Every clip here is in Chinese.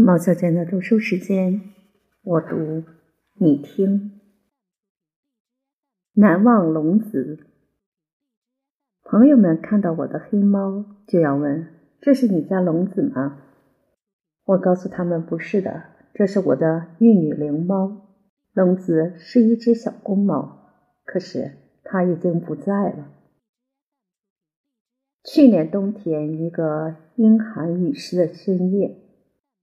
毛小姐的读书时间，我读，你听。难忘龙子。朋友们看到我的黑猫，就要问：“这是你家龙子吗？”我告诉他们：“不是的，这是我的玉女灵猫。龙子是一只小公猫，可是它已经不在了。去年冬天，一个阴寒雨湿的深夜。”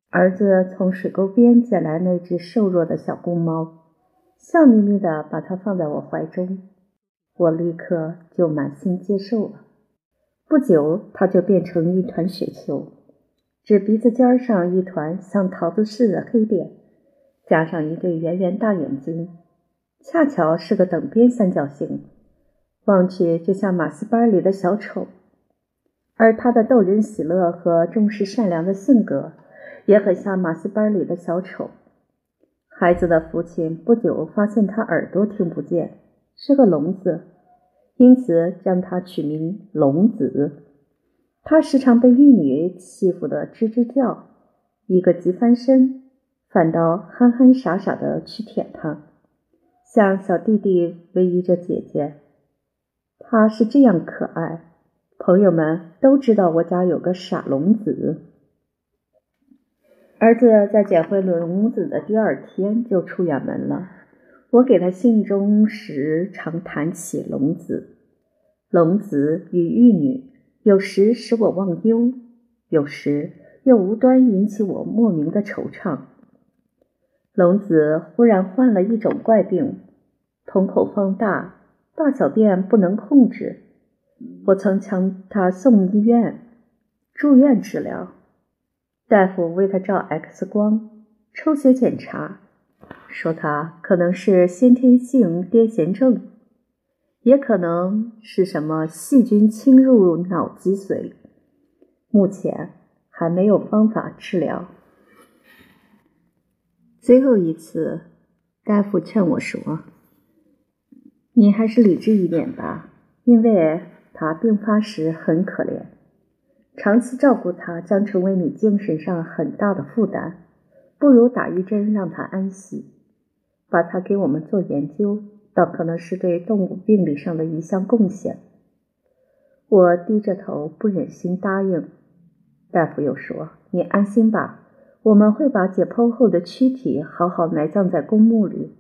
儿子从水沟边捡来那只瘦弱的小公猫，笑眯眯地把它放在我怀中，我立刻就满心接受了。不久，它就变成一团雪球，只鼻子尖上一团像桃子似的黑点，加上一对圆圆大眼睛，恰巧是个等边三角形，望去就像马戏班里的小丑。而他的逗人喜乐和重视善良的性格。也很像马戏班里的小丑。孩子的父亲不久发现他耳朵听不见，是个聋子，因此将他取名聋子。他时常被玉女欺负得吱吱叫，一个急翻身，反倒憨憨傻傻的去舔他，像小弟弟偎依着姐姐。他是这样可爱，朋友们都知道我家有个傻聋子。儿子在捡回笼子的第二天就出远门了。我给他信中时常谈起龙子，龙子与玉女有时使我忘忧，有时又无端引起我莫名的惆怅。龙子忽然患了一种怪病，瞳孔放大，大小便不能控制。我曾将他送医院住院治疗。大夫为他照 X 光、抽血检查，说他可能是先天性癫痫症，也可能是什么细菌侵入脑脊髓，目前还没有方法治疗。最后一次，大夫劝我说：“你还是理智一点吧，因为他病发时很可怜。”长期照顾他将成为你精神上很大的负担，不如打一针让他安息。把他给我们做研究，倒可能是对动物病理上的一项贡献。我低着头，不忍心答应。大夫又说：“你安心吧，我们会把解剖后的躯体好好埋葬在公墓里，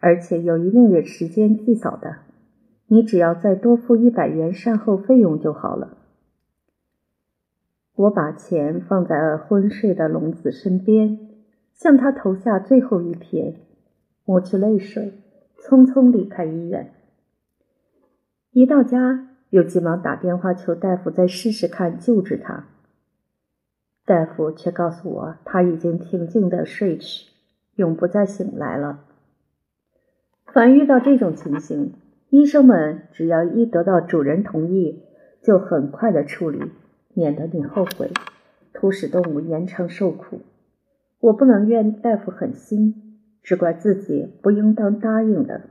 而且有一定的时间祭扫的。你只要再多付一百元善后费用就好了。”我把钱放在了昏睡的龙子身边，向他投下最后一瞥，抹去泪水，匆匆离开医院。一到家，又急忙打电话求大夫再试试看救治他。大夫却告诉我，他已经平静的睡去，永不再醒来了。凡遇到这种情形，医生们只要一得到主人同意，就很快的处理。免得你后悔，徒使动物延长受苦。我不能怨大夫狠心，只怪自己不应当答应的。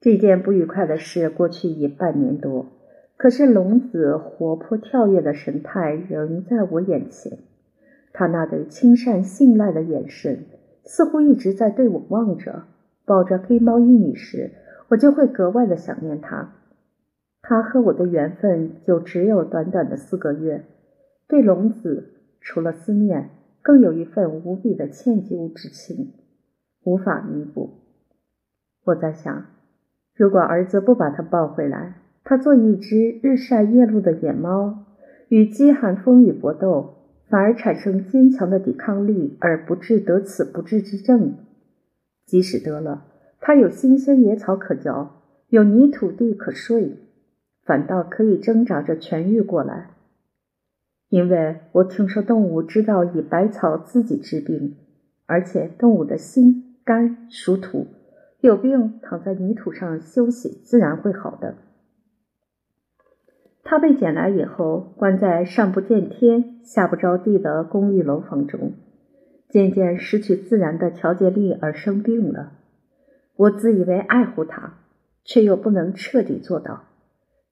这件不愉快的事过去已半年多，可是龙子活泼跳跃的神态仍在我眼前。他那对亲善信赖的眼神，似乎一直在对我望着。抱着黑猫玉女时，我就会格外的想念他。他和我的缘分就只有短短的四个月，对龙子除了思念，更有一份无比的歉疚之情，无法弥补。我在想，如果儿子不把他抱回来，他做一只日晒夜露的野猫，与饥寒风雨搏斗，反而产生坚强的抵抗力，而不致得此不治之症。即使得了，他有新鲜野草可嚼，有泥土地可睡。反倒可以挣扎着痊愈过来，因为我听说动物知道以百草自己治病，而且动物的心肝属土，有病躺在泥土上休息，自然会好的。他被捡来以后，关在上不见天、下不着地的公寓楼房中，渐渐失去自然的调节力而生病了。我自以为爱护他，却又不能彻底做到。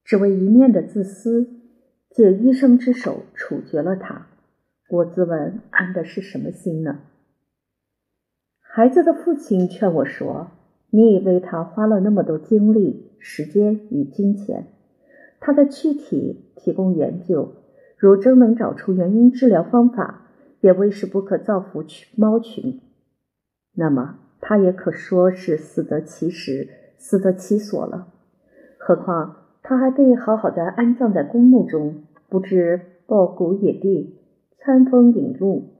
只为一念的自私，借医生之手处决了他。我自问安的是什么心呢？孩子的父亲劝我说：“你以为他花了那么多精力、时间与金钱，他的躯体提供研究，如真能找出原因、治疗方法，也未是不可造福群猫群。那么他也可说是死得其时，死得其所了。何况他还被好好的安葬在公墓中，不知抱谷野地，餐风饮露，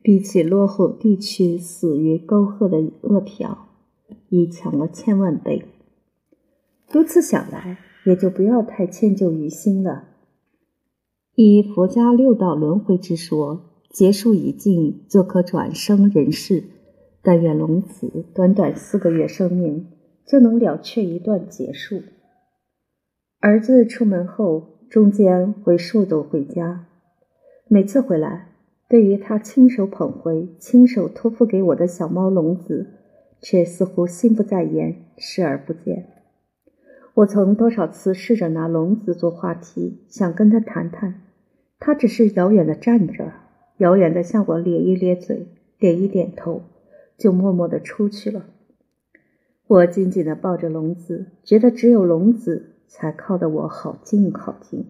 比起落后地区死于沟壑的饿殍，已强了千万倍。如此想来，也就不要太迁就于心了。以佛家六道轮回之说，劫数已尽，就可转生人世。但愿龙子短短四个月生命，就能了却一段劫数。儿子出门后，中间会数度回家。每次回来，对于他亲手捧回、亲手托付给我的小猫龙子，却似乎心不在焉，视而不见。我曾多少次试着拿龙子做话题，想跟他谈谈，他只是遥远的站着，遥远的向我咧一咧嘴，点一点头，就默默的出去了。我紧紧的抱着龙子，觉得只有龙子才靠得我好近好近。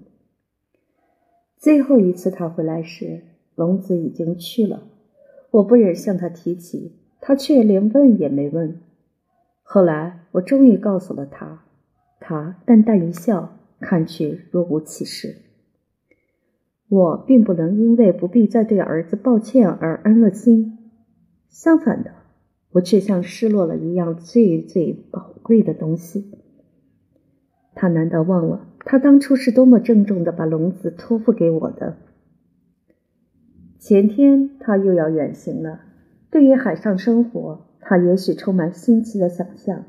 最后一次他回来时，龙子已经去了。我不忍向他提起，他却连问也没问。后来我终于告诉了他，他淡淡一笑，看去若无其事。我并不能因为不必再对儿子抱歉而安了心，相反的，我却像失落了一样最最宝贵的东西。他难道忘了？他当初是多么郑重的把笼子托付给我的。前天他又要远行了，对于海上生活，他也许充满新奇的想象。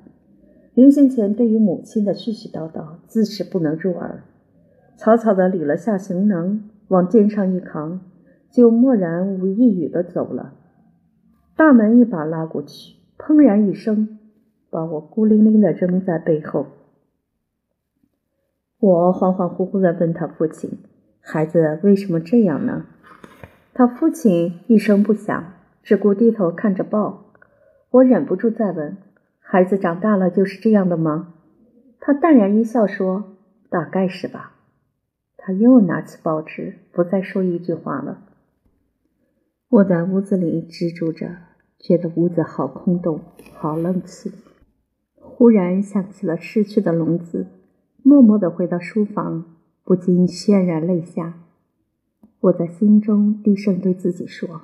临行前，对于母亲的絮絮叨叨，自是不能入耳。草草的理了下行囊，往肩上一扛，就默然无一语的走了。大门一把拉过去，砰然一声，把我孤零零的扔在背后。我恍恍惚惚地问他父亲：“孩子为什么这样呢？”他父亲一声不响，只顾低头看着报。我忍不住再问：“孩子长大了就是这样的吗？”他淡然一笑说：“大概是吧。”他又拿起报纸，不再说一句话了。我在屋子里支住着，觉得屋子好空洞，好冷清。忽然想起了失去的笼子。默默地回到书房，不禁潸然泪下。我在心中低声对自己说：“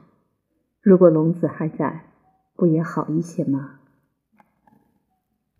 如果龙子还在，不也好一些吗？”